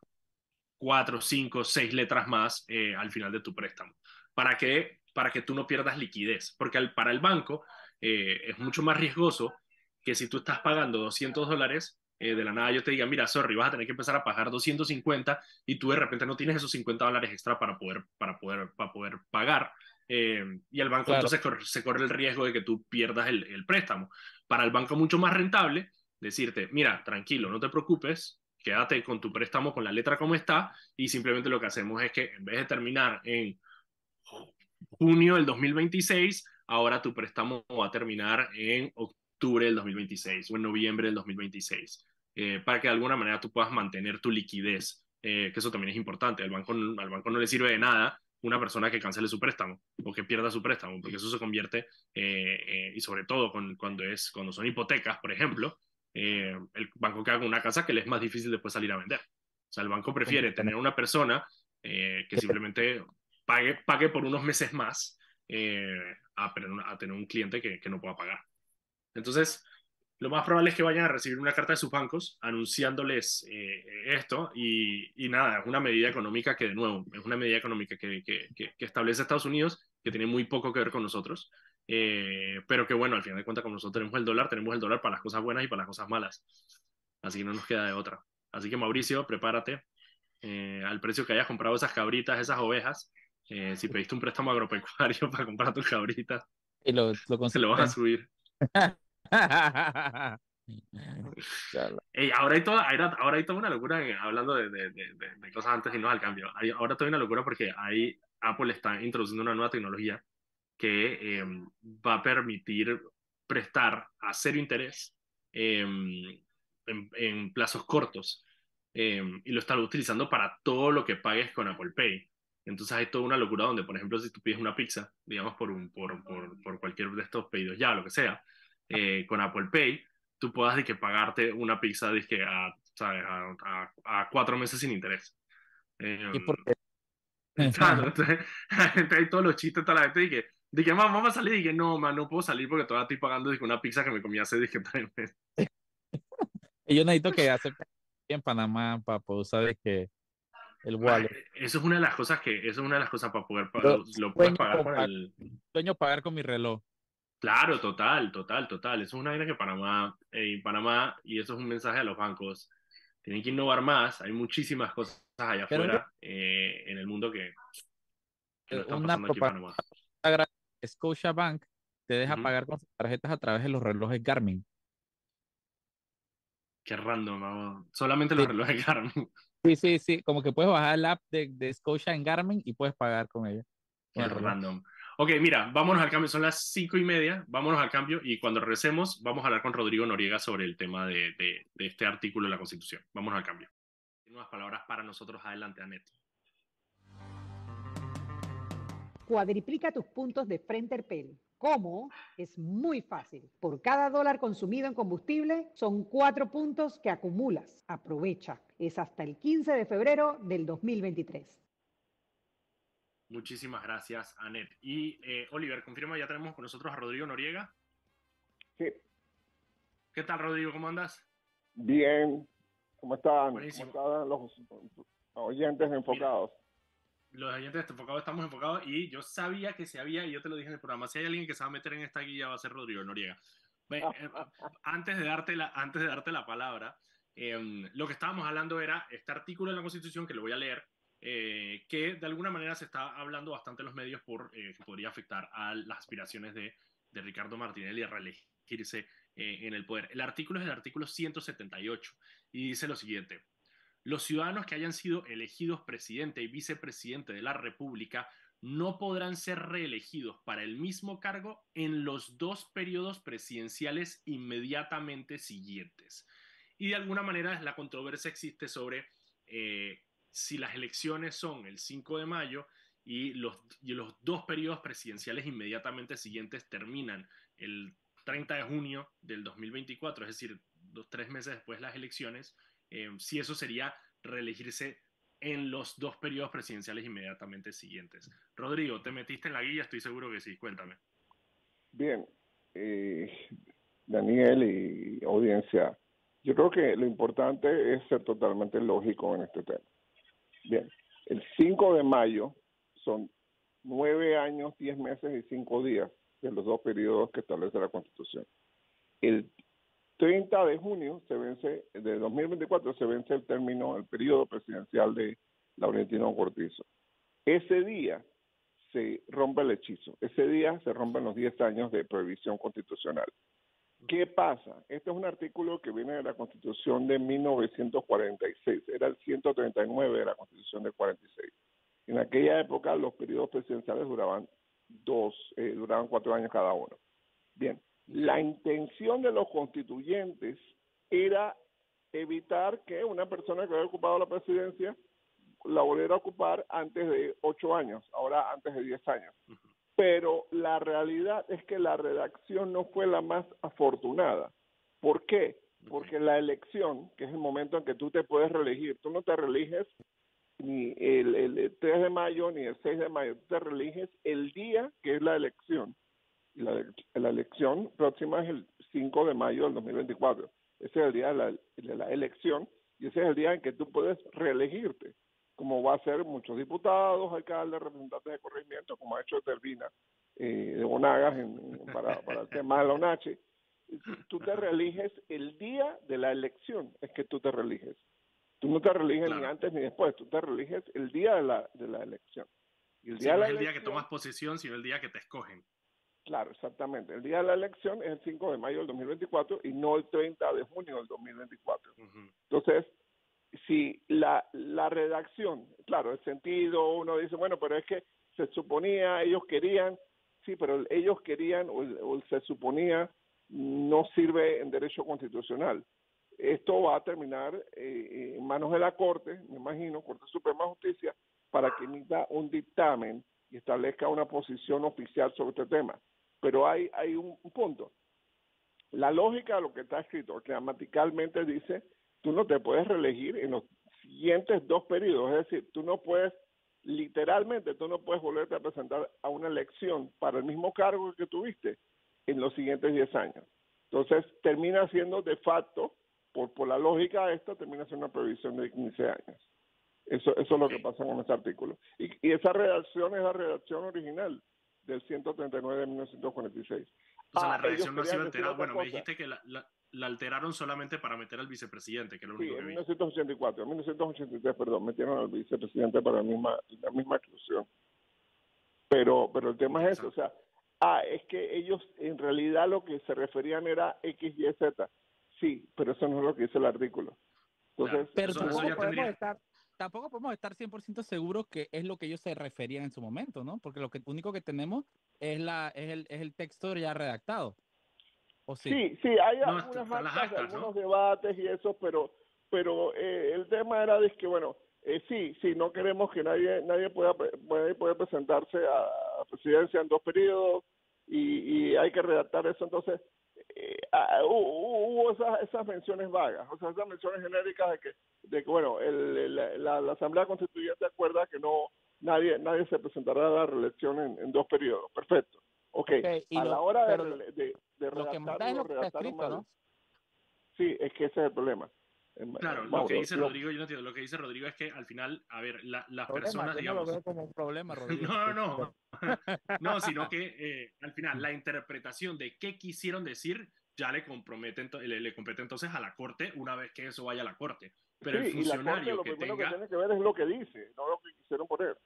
4, 5, 6 letras más eh, al final de tu préstamo. ¿Para qué? Para que tú no pierdas liquidez, porque para el banco eh, es mucho más riesgoso que si tú estás pagando 200 dólares, eh, de la nada yo te diga, mira, sorry, vas a tener que empezar a pagar 250 y tú de repente no tienes esos 50 dólares extra para poder, para poder, para poder pagar. Eh, y el banco entonces se corre el riesgo de que tú pierdas el, el préstamo. Para el banco mucho más rentable decirte, mira, tranquilo, no te preocupes, quédate con tu préstamo con la letra como está y simplemente lo que hacemos es que en vez de terminar en junio del 2026, ahora tu préstamo va a terminar en octubre del 2026 o en noviembre del 2026, eh, para que de alguna manera tú puedas mantener tu liquidez, eh, que eso también es importante. Al banco, al banco no le sirve de nada una persona que cancele su préstamo o que pierda su préstamo, porque eso se convierte, eh, y sobre todo cuando, es, cuando son hipotecas, por ejemplo, el banco queda con una casa que le es más difícil después salir a vender. O sea, el banco prefiere tener una persona que simplemente pague, pague por unos meses más a, a, tener un cliente que, que no pueda pagar. Entonces, lo más probable es que vayan a recibir una carta de sus bancos anunciándoles eh, esto y, y, nada, es una medida económica que de nuevo, es una medida económica que, que, que establece Estados Unidos que tiene muy poco que ver con nosotros, eh, pero que bueno, al final de cuentas como nosotros tenemos el dólar, tenemos el dólar para las cosas buenas y para las cosas malas, así que no nos queda de otra. Así que Mauricio, prepárate eh, al precio que hayas comprado esas cabritas, esas ovejas, si pediste un préstamo agropecuario para comprar tus cabritas, y lo, lo se lo vas a subir. ahora, hay toda, ahora hay toda una locura hablando de, de, de, cosas antes y no al cambio. Hay, ahora toda una locura porque ahí Apple está introduciendo una nueva tecnología que em, va a permitir prestar a cero interés em, en, en, plazos cortos em, y lo está utilizando para todo lo que pagues con Apple Pay. Entonces hay toda una locura donde, por ejemplo, si tú pides una pizza, digamos, por, un, por, por, por cualquier de estos pedidos ya, lo que sea, eh, con Apple Pay, tú puedas de que pagarte una pizza de a, A, a, cuatro meses sin interés. ¿Y por qué? Claro, entonces, hay todos los chistes, toda la gente, y que, dije, vamos a salir, y que no, man, no puedo salir porque todavía estoy pagando dije, una pizza que me comí hace, dije, tres meses. y yo necesito que hacer en Panamá para poder saber que el wallet. Eso es una de las cosas que, eso es una de las cosas para poder pagar, lo, puedes pagar con el... Sueño pagar con mi reloj. Claro, total, total, total. Eso es una idea que Panamá, en Panamá, y eso es un mensaje a los bancos, tienen que innovar más. Hay muchísimas cosas allá afuera eh, en el mundo que, no están pasando aquí en Panamá. Bank te deja pagar con tarjetas a través de los relojes Garmin. Qué random, solamente los relojes Garmin. Sí, sí, sí, como que puedes bajar el app de, de Scotia en Garmin y puedes pagar con ella. Qué random. Ok, mira, vámonos al cambio, son las cinco y media, vámonos al cambio y cuando regresemos vamos a hablar con Rodrigo Noriega sobre el tema de, este artículo de la Constitución. Vámonos al cambio. Nuevas palabras para nosotros. Adelante, Anet. Cuadriplica tus puntos de Frente Pele. ¿Cómo? Es muy fácil. Por cada dólar consumido en combustible son cuatro puntos que acumulas. Aprovecha. Es hasta el 15 de febrero del 2023. Muchísimas gracias, Anet. Y eh, Oliver, confirma, ya tenemos con nosotros a Rodrigo Noriega. Sí. ¿Qué tal, Rodrigo? ¿Cómo andas? Bien. ¿Cómo están? ¿Cómo están los oyentes enfocados? los oyentes enfocados estamos enfocados y yo sabía que se había, y yo te lo dije en el programa, si hay alguien que se va a meter en esta guía va a ser Rodrigo Noriega. Eh, antes, de darte la, antes de darte la palabra, em, lo que estábamos hablando era este artículo de la Constitución, que lo voy a leer, eh, que de alguna manera se está hablando bastante en los medios por eh, que podría afectar a las aspiraciones de, de Ricardo Martinelli a reelegirse eh, en el poder. El artículo es el artículo 178 y dice lo siguiente. Los ciudadanos que hayan sido elegidos presidente y vicepresidente de la República no podrán ser reelegidos para el mismo cargo en los dos periodos presidenciales inmediatamente siguientes. Y de alguna manera la controversia existe sobre si las elecciones son el 5 de mayo y los, los dos periodos presidenciales inmediatamente siguientes terminan el 30 de junio del 2024, es decir, dos, tres meses después de las elecciones, eh, si eso sería reelegirse en los dos periodos presidenciales inmediatamente siguientes. Rodrigo, ¿te metiste en la guía? Estoy seguro que sí, cuéntame. Bien, eh, Daniel y audiencia, yo creo que lo importante es ser totalmente lógico en este tema. Bien, el 5 de mayo son nueve años, diez meses y cinco días de los dos periodos que establece la Constitución. El 30 de junio se vence, de 2024 se vence el término, el periodo presidencial de Laurentino Cortizo. Ese día se rompe el hechizo, ese día se rompen los 10 años de prohibición constitucional. ¿Qué pasa? Este es un artículo que viene de la Constitución de 1946, era el 139 de la Constitución de 46. En aquella época los periodos presidenciales duraban dos, eh, duraban cuatro años cada uno. Bien, la intención de los constituyentes era evitar que una persona que había ocupado la presidencia la volviera a ocupar antes de ocho años, ahora antes de diez años pero la realidad es que la redacción no fue la más afortunada. ¿Por qué? Porque la elección, que es el momento en que tú te puedes reelegir, tú no te reeliges ni el, el 3 de mayo ni el 6 de mayo, tú te reeliges el día que es la elección. Y la, la elección próxima es el 5 de mayo del 2024. Ese es el día de la, de la elección y ese es el día en que tú puedes reelegirte, como va a ser muchos diputados, alcaldes, representantes de corregimiento, como ha hecho Tervina eh, de Bonagas en, para, para el tema de la UNACHI. Tú te reeliges el día de la elección, es que tú te reeliges. Tú no te reeliges ni antes ni después, tú te reeliges el día de la, de la elección. Y el día no es el día que tomas posesión, sino el día que te escogen. Claro, exactamente. El día de la elección es el 5 de mayo del 2024 y no el 30 de junio del 2024. Entonces, si la, la redacción, claro, el sentido, uno dice, bueno, pero es que se suponía, ellos querían, sí, pero ellos querían o, se suponía no sirve en derecho constitucional. Esto va a terminar eh, en manos de la Corte, me imagino, Corte Suprema de Justicia, para que emita un dictamen y establezca una posición oficial sobre este tema. Pero hay, hay un, punto. La lógica de lo que está escrito gramaticalmente dice, tú no te puedes reelegir en los siguientes dos periodos, es decir, tú no puedes, literalmente, tú no puedes volverte a presentar a una elección para el mismo cargo que tuviste en los siguientes 10 años. Entonces, termina siendo de facto, por, por la lógica de esto, termina siendo una previsión de 15 años. Eso, eso es lo que pasa con ese artículo. Y, y esa redacción es la redacción original del 139 de 1946. O sea, la ah, redacción no ha sido alterada. Bueno, me dijiste que la, la, alteraron solamente para meter al vicepresidente, que es lo único sí, en 1984, en 1983, perdón, metieron al vicepresidente para la misma, la misma exclusión. Pero, pero el tema es eso, o sea, ah, es que ellos en realidad lo que se referían era X, Y, Z. Sí, pero eso no es lo que dice el artículo. Entonces, pero eso, podemos estar tampoco podemos estar 100% seguros que es lo que ellos se referían en su momento, ¿no? Porque lo que único que tenemos es la es el, es el texto ya redactado. ¿O sí? sí, sí, hay algunos debates y eso, pero pero eh, el tema era de que bueno, eh, sí, sí, no queremos que nadie nadie pueda pueda, presentarse a, a presidencia en dos periodos y, y hay que redactar eso, entonces eh, ah, hubo esas, esas menciones vagas, o sea, esas menciones genéricas de que, de que bueno, el, la, la, Asamblea Constituyente acuerda que no nadie nadie se presentará a la reelección en, dos periodos. Perfecto. Ok, a la hora de, de, de, redactar, lo escrito, ¿no? Sí, es que ese es el problema. Claro, lo que dice Rodrigo, yo no entiendo, lo que dice Rodrigo es que al final, a ver, la, las personas, digamos... No lo veo como un problema, Rodrigo. no, no, no, sino que eh, al final la interpretación de qué quisieron decir ya le compromete, le, le compete entonces a la corte una vez que eso vaya a la corte. Pero el funcionario que tenga... que tiene que ver es lo que dice, no lo que quisieron poner.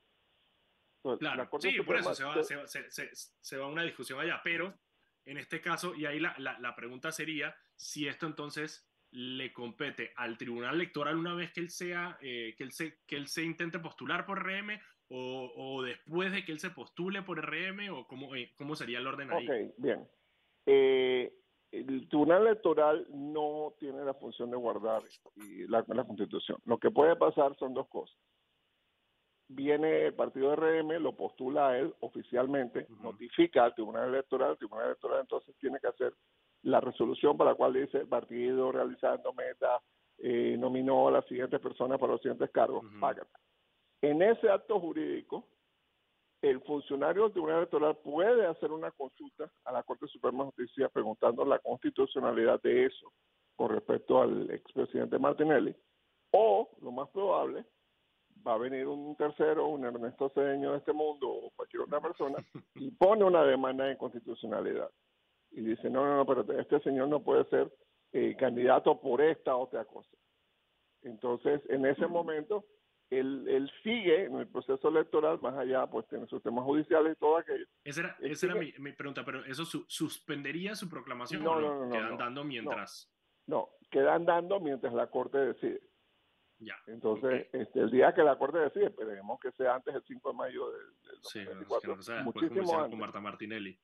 claro, sí, por eso se va, se, se, se va a una discusión allá, pero en este caso, y ahí la, la, la pregunta sería si esto entonces le compete al tribunal electoral una vez que él sea eh, que él se que él se intente postular por RM o, o, después de que él se postule por RM o cómo, eh, cómo sería el orden ahí. Ok, bien. Eh, el tribunal electoral no tiene la función de guardar la, la constitución. Lo que puede pasar son dos cosas. Viene el partido RM, lo postula a él oficialmente, notifica al tribunal electoral, el tribunal electoral entonces tiene que hacer la resolución para la cual dice el partido realizando meta eh, nominó a las siguientes personas para los siguientes cargos, En ese acto jurídico, el funcionario del Tribunal Electoral puede hacer una consulta a la Corte Suprema de Justicia preguntando la constitucionalidad de eso con respecto al expresidente Martinelli, o lo más probable, va a venir un tercero, un Ernesto Cedeño de este mundo o cualquier otra persona y pone una demanda de constitucionalidad y dice, no, no, no, pero este señor no puede ser eh, candidato por esta otra cosa. Entonces, en ese momento, él, él, sigue en el proceso electoral, más allá, pues tiene sus temas judiciales y todo aquello. Esa era, esa era mi, mi, pregunta, pero ¿eso su, suspendería su proclamación no, o no? no quedan dando mientras... No, quedan dando mientras la Corte decide. Ya. Entonces, este, el día que la Corte decide, esperemos que sea antes del 5 de mayo del, del sí, muchísimo antes. con Marta Martinelli.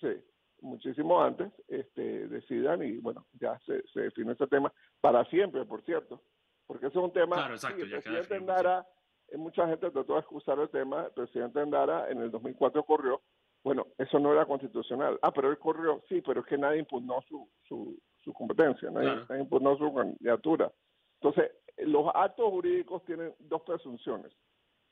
Sí, muchísimo antes este, decidan y bueno, ya se, se define ese tema para siempre, por cierto, porque eso es un tema claro, exacto, el presidente Endara, eh, mucha gente trató de excusar el tema, el presidente Endara en el 2004 corrió, bueno, eso no era constitucional, ah, pero él corrió, sí, pero es que nadie impugnó su, su, su competencia, nadie, impugnó su candidatura. Entonces, los actos jurídicos tienen dos presunciones.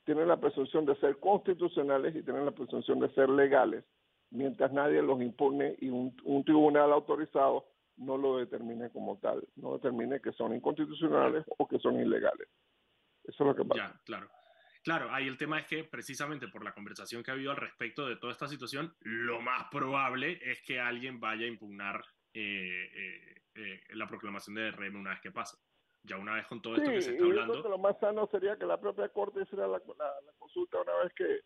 Tienen la presunción de ser constitucionales y tienen la presunción de ser legales, mientras nadie los impone y un, tribunal autorizado no lo determine como tal, no determine que son inconstitucionales o que son ilegales. Eso es lo que pasa. Ya, claro. Claro, ahí el tema es que precisamente por la conversación que ha habido al respecto de toda esta situación, lo más probable es que alguien vaya a impugnar eh, eh, eh, la proclamación de RM una vez que pase. Ya una vez con todo esto que se está hablando. lo más sano sería que la propia Corte hiciera la, consulta una vez que,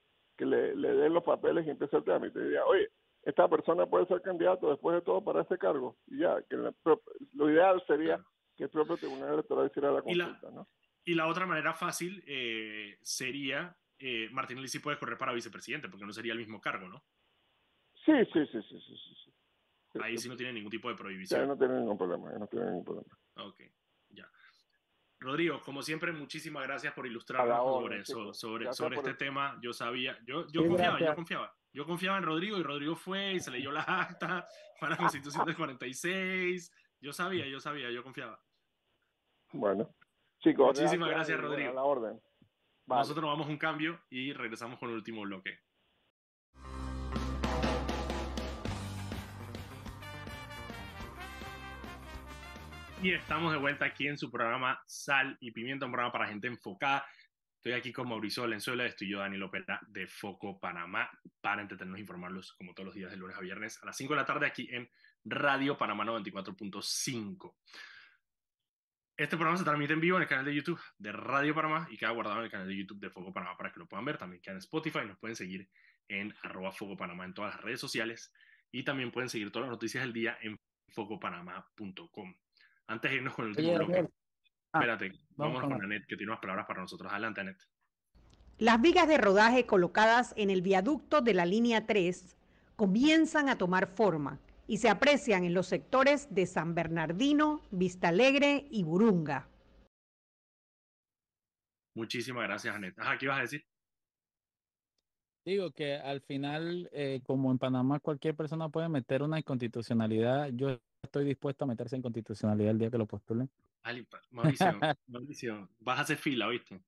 le, den los papeles y empiece el trámite. Y diga, oye, esta persona puede ser candidato después de todo para este cargo. Y ya, que lo ideal sería que el propio Tribunal Electoral hiciera la consulta, ¿no? Y la otra manera fácil eh, sería, eh, Martinelli sí puede correr para vicepresidente, porque no sería el mismo cargo, ¿no? Sí, sí, sí, sí, sí. sí, Ahí sí no tiene ningún tipo de prohibición. no tiene ningún problema, no tiene ningún problema. Ok, ya. Rodrigo, como siempre, muchísimas gracias por ilustrarnos sobre, sobre, sobre este tema. Yo sabía, yo, yo confiaba, yo confiaba. Yo confiaba en Rodrigo y Rodrigo fue y se leyó la acta para la Constitución del 46. Yo sabía, yo sabía, yo confiaba. Bueno, Muchísimas gracias, Rodrigo. la orden. Nosotros vamos un cambio y regresamos con el último bloque. Y estamos de vuelta aquí en su programa Sal y Pimienta, un programa para gente enfocada. Estoy aquí con Mauricio Valenzuela, estoy yo, Daniel Opera, de Foco Panamá, para entretenernos e informarlos como todos los días de lunes a viernes a las 5 de la tarde aquí en Radio Panamá 94.5. Este programa se transmite en vivo en el canal de YouTube de Radio Panamá y queda guardado en el canal de YouTube de Foco Panamá para que lo puedan ver. También queda en Spotify. Nos pueden seguir en arroba Foco Panamá en todas las redes sociales y también pueden seguir todas las noticias del día en focopanamá.com. Antes de irnos con el último bloque, ah, espérate, vamos, con Anet, que tiene unas palabras para nosotros. Adelante, Anet. Las vigas de rodaje colocadas en el viaducto de la línea 3 comienzan a tomar forma y se aprecian en los sectores de San Bernardino, Vista Alegre y Burunga. Muchísimas gracias, Anet. ¿qué ibas a decir? Digo que al final, eh, como en Panamá cualquier persona puede meter una inconstitucionalidad, yo estoy dispuesto a meterse en constitucionalidad el día que lo postulen. Mauricio, Mauricio, vas a hacer fila, ¿viste?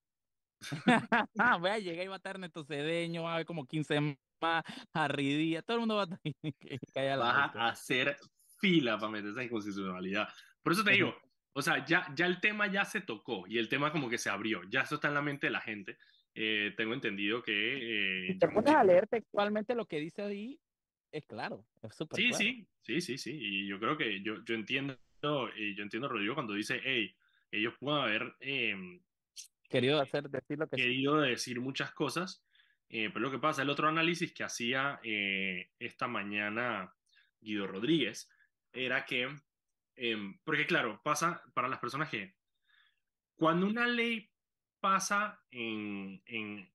Voy a llegar y va a estar Neto Cedeño, va a haber como 15 más, Harry todo el mundo va a caer a hacer fila para meterse en constitucionalidad. Por eso te digo, o sea, ya, ya el tema ya se tocó y el tema como que se abrió, ya eso está en la mente de la gente. Eh, tengo entendido que... Eh, si te pones a leer textualmente lo que dice ahí, es claro, es súper sí, sí, sí, sí, sí, y yo creo que yo, yo entiendo, y yo entiendo Rodrigo cuando dice, hey, ellos pueden haber... Em, querido hacer, decir lo que Querido decir muchas cosas, eh, pero lo que pasa, el otro análisis que hacía eh, esta mañana Guido Rodríguez era que, em, porque claro, pasa para las personas que cuando una ley pasa en, en,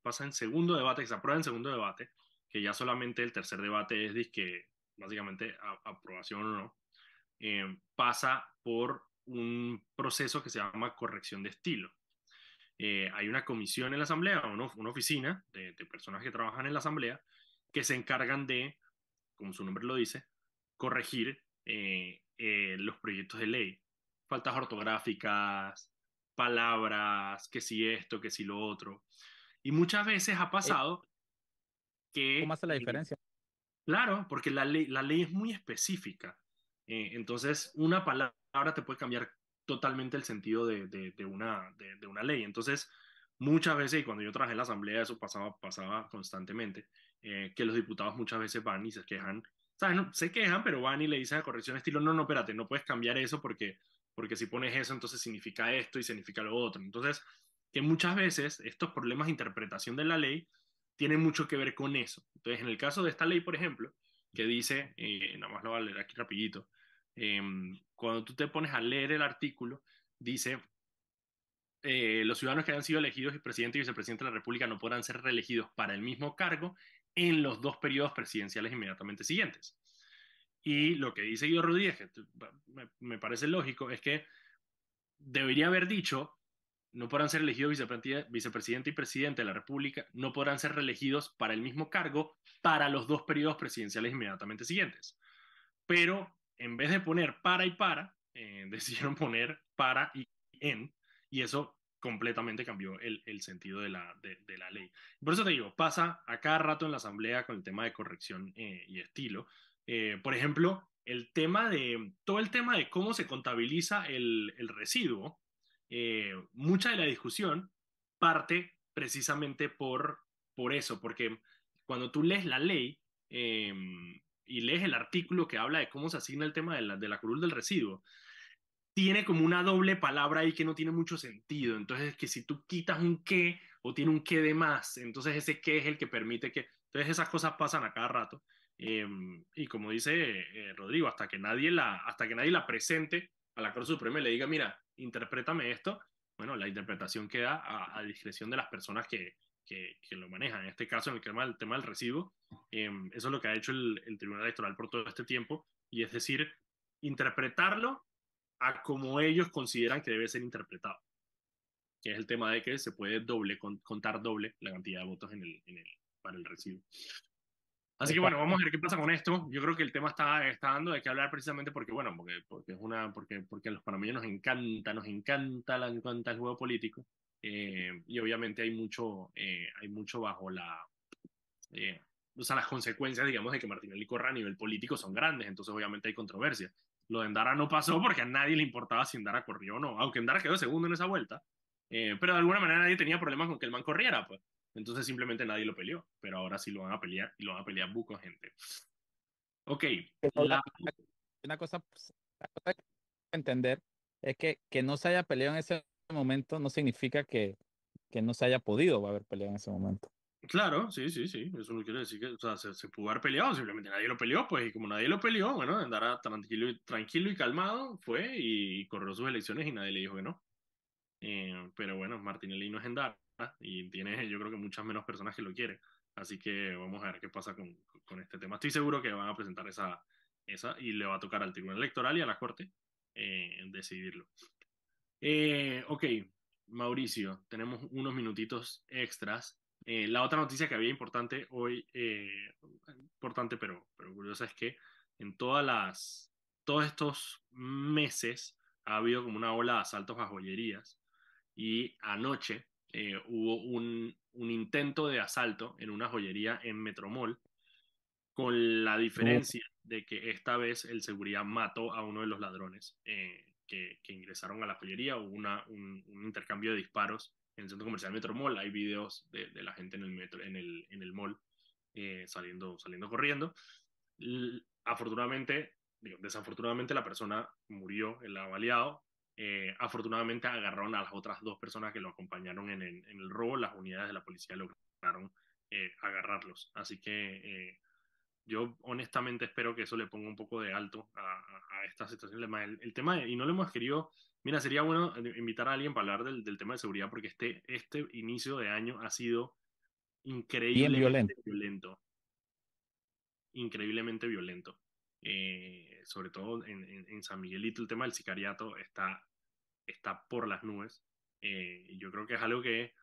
pasa en segundo debate, que se aprueba en segundo debate, que ya solamente el tercer debate es que básicamente aprobación o no, em, pasa por un proceso que se llama corrección de estilo. Eh, hay una comisión en la Asamblea, una, una oficina de, personas que trabajan en la Asamblea, que se encargan de, como su nombre lo dice, corregir eh, eh, los proyectos de ley. Faltas ortográficas, palabras, que si esto, que si lo otro. Y muchas veces ha pasado que... ¿Cómo hace la diferencia? Claro, porque la ley, la ley es muy específica. entonces, una palabra te puede cambiar totalmente el sentido de, de, una, de, una ley. Entonces, muchas veces, y cuando yo trabajé en la asamblea, eso pasaba, pasaba constantemente, eh, que los diputados muchas veces van y se quejan, ¿sabes? No, se quejan, pero van y le dicen a corrección estilo, no, no, espérate, no puedes cambiar eso porque, porque si pones eso, entonces significa esto y significa lo otro. Entonces, que muchas veces estos problemas de interpretación de la ley tienen mucho que ver con eso. Entonces, en el caso de esta ley, por ejemplo, que dice, eh, nada más lo voy a leer aquí rapidito, Em, cuando tú te pones a leer el artículo, dice, eh, los ciudadanos que hayan sido elegidos y presidente y vicepresidente de la República no podrán ser reelegidos para el mismo cargo en los dos periodos presidenciales inmediatamente siguientes. Y lo que dice Guido Rodríguez, que me, me parece lógico, es que debería haber dicho, no podrán ser elegidos vicepresidente y presidente de la República, no podrán ser reelegidos para el mismo cargo para los dos periodos presidenciales inmediatamente siguientes. Pero en vez de poner para y para, eh, decidieron poner para y en, y eso completamente cambió el, el sentido de la, de, la ley. Por eso te digo, pasa a cada rato en la asamblea con el tema de corrección eh, y estilo. Eh, por ejemplo, el tema de, todo el tema de cómo se contabiliza el, el residuo, eh, mucha de la discusión parte precisamente por, por eso, porque cuando tú lees la ley eh, y lees el artículo que habla de cómo se asigna el tema de la, de la curul del residuo, tiene como una doble palabra ahí que no tiene mucho sentido. Entonces, es que si tú quitas un qué o tiene un qué de más, entonces ese qué es el que permite que... Entonces esas cosas pasan a cada rato. Eh, y como dice Rodrigo, hasta que, nadie la, hasta que nadie la presente a la Corte Suprema y le diga, mira, interprétame esto, bueno, la interpretación queda a, a discreción de las personas que, que, que, lo manejan. En este caso, en el tema, el tema del residuo, eh, eso es lo que ha hecho el, el Tribunal Electoral por todo este tiempo, y es decir, interpretarlo a como ellos consideran que debe ser interpretado, que es el tema de que se puede doble contar doble la cantidad de votos en el, en el, para el residuo. Así que bueno, vamos a ver qué pasa con esto. Yo creo que el tema está, está dando de qué hablar precisamente porque, bueno, porque, porque es una, porque, porque a los panameños nos encanta, nos encanta, la, encanta el juego político. Eh, y obviamente hay mucho, eh, hay mucho bajo la, eh, o sea, las consecuencias, digamos, de que Martinelli corra a nivel político son grandes, entonces obviamente hay controversia. Lo de Endara no pasó porque a nadie le importaba si Endara corrió o no, aunque Endara quedó segundo en esa vuelta, pero de alguna manera nadie tenía problemas con que el man corriera, pues. Entonces simplemente nadie lo peleó, pero ahora sí lo van a pelear y lo van a pelear buco gente. Ok. La... Una cosa, una cosa que entender es que que no se haya peleado en ese momento no significa que, que no se haya podido haber peleado en ese momento. Claro, sí, sí, sí. Eso no quiere decir que o sea, se, se, pudo haber peleado, simplemente nadie lo peleó, pues, y como nadie lo peleó, bueno, andará tranquilo y, tranquilo y calmado, fue y corrió sus elecciones y nadie le dijo que no. Eh, pero bueno, Martinelli no es Endara y tiene yo creo que muchas menos personas que lo quieren. Así que vamos a ver qué pasa con, con este tema. Estoy seguro que van a presentar esa, esa y le va a tocar al Tribunal Electoral y a la Corte eh, decidirlo. Eh, ok, Mauricio, tenemos unos minutitos extras. Eh, la otra noticia que había importante hoy, eh, importante pero, pero curiosa, es que en todas las, todos estos meses ha habido como una ola de asaltos a joyerías y anoche eh, hubo un, un, intento de asalto en una joyería en Metromol, con la diferencia de que esta vez el seguridad mató a uno de los ladrones eh, que, que, ingresaron a la joyería, hubo una, un, un, intercambio de disparos en el centro comercial Metromol, hay videos de, de la gente en el, metro, en el, en el mall eh, saliendo, saliendo corriendo. L afortunadamente, digo, desafortunadamente la persona murió, el avaliado, eh, afortunadamente agarraron a las otras dos personas que lo acompañaron en el, en el robo. Las unidades de la policía lograron eh, agarrarlos. Así que eh, yo honestamente espero que eso le ponga un poco de alto a, a, a esta situación. El, el, tema, de, y no lo hemos querido, mira, sería bueno invitar a alguien para hablar del, del tema de seguridad porque este, este inicio de año ha sido increíblemente violento. violento. Increíblemente violento. Eh, sobre todo en, en, en, San Miguelito, el tema del sicariato está, está por las nubes. Eh, yo creo que es algo que.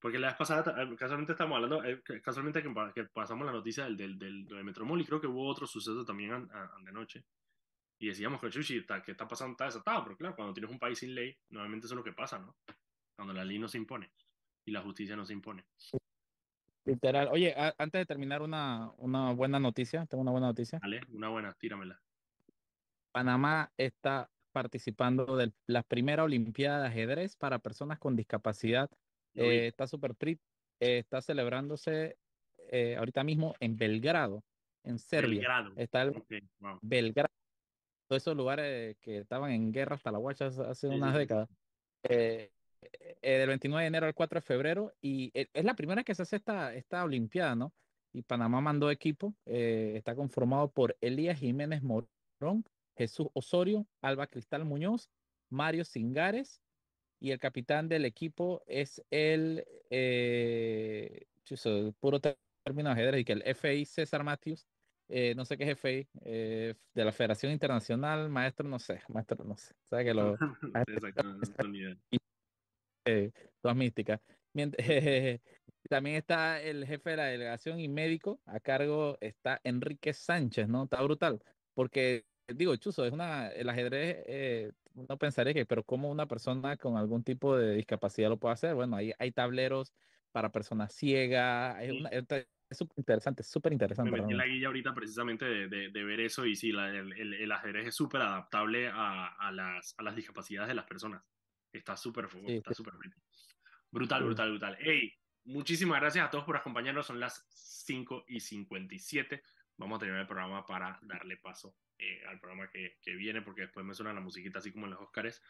Porque la vez pasada, eh, casualmente estamos hablando, eh, casualmente que, que, pasamos la noticia del, del, del, del Metromol y creo que hubo otro suceso también de noche. Y decíamos que Chuchi, está, que está pasando, está desatado, pero claro, cuando tienes un país sin ley, normalmente eso es lo que pasa, ¿no? Cuando la ley no se impone y la justicia no se impone. Literal. Oye, a, antes de terminar, una, una buena noticia. Tengo una buena noticia. Dale, una buena, tíramela. Panamá está participando de la primera Olimpiada de ajedrez para personas con discapacidad. Eh, está súper eh, está celebrándose eh, ahorita mismo en Belgrado, en Serbia. Belgrado. Está el okay. wow. Belgrado. Todos esos lugares que estaban en guerra hasta la guacha hace sí, unas sí, décadas. Eh, del 29 de enero al 4 de febrero y eh, es la primera que se hace esta, esta Olimpiada, ¿no? Y Panamá mandó equipo, eh, está conformado por Elías Jiménez Morón, Jesús Osorio, Alba Cristal Muñoz, Mario Singares y el capitán del equipo es el, eh, puro término ajedrez, y que el FI César Matthews, eh, no sé qué es FI, eh, de la Federación Internacional, maestro, no sé, maestro, no sé. O sea que lo, eh, todas místicas. Eh, también está el jefe de la delegación y médico, a cargo está Enrique Sánchez, ¿no? Está brutal, porque digo, Chuzo, es una, el ajedrez, eh, uno pensaría que, pero ¿cómo una persona con algún tipo de discapacidad lo puede hacer? Bueno, hay, hay tableros para personas ciegas, es, una, es súper interesante, súper interesante. Me metí en la guía ahorita precisamente de, de, de ver eso y sí, la, el, el, el, ajedrez es súper adaptable a, a, las, a las discapacidades de las personas. Está súper sí, está súper sí. Brutal, brutal, brutal. Hey, muchísimas gracias a todos por acompañarnos. Son las 5 y 57. Vamos a terminar el programa para darle paso eh, al programa que, que, viene, porque después me suena la musiquita así como en los Oscars.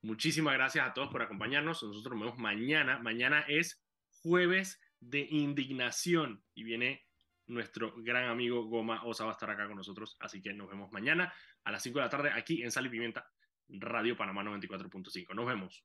Muchísimas gracias a todos por acompañarnos. Nosotros nos vemos mañana. Mañana es jueves de indignación y viene nuestro gran amigo Goma Osa va a estar acá con nosotros. Así que nos vemos mañana a las 5 de la tarde aquí en Sal y Pimienta, Radio Panamá 94.5. Nos vemos.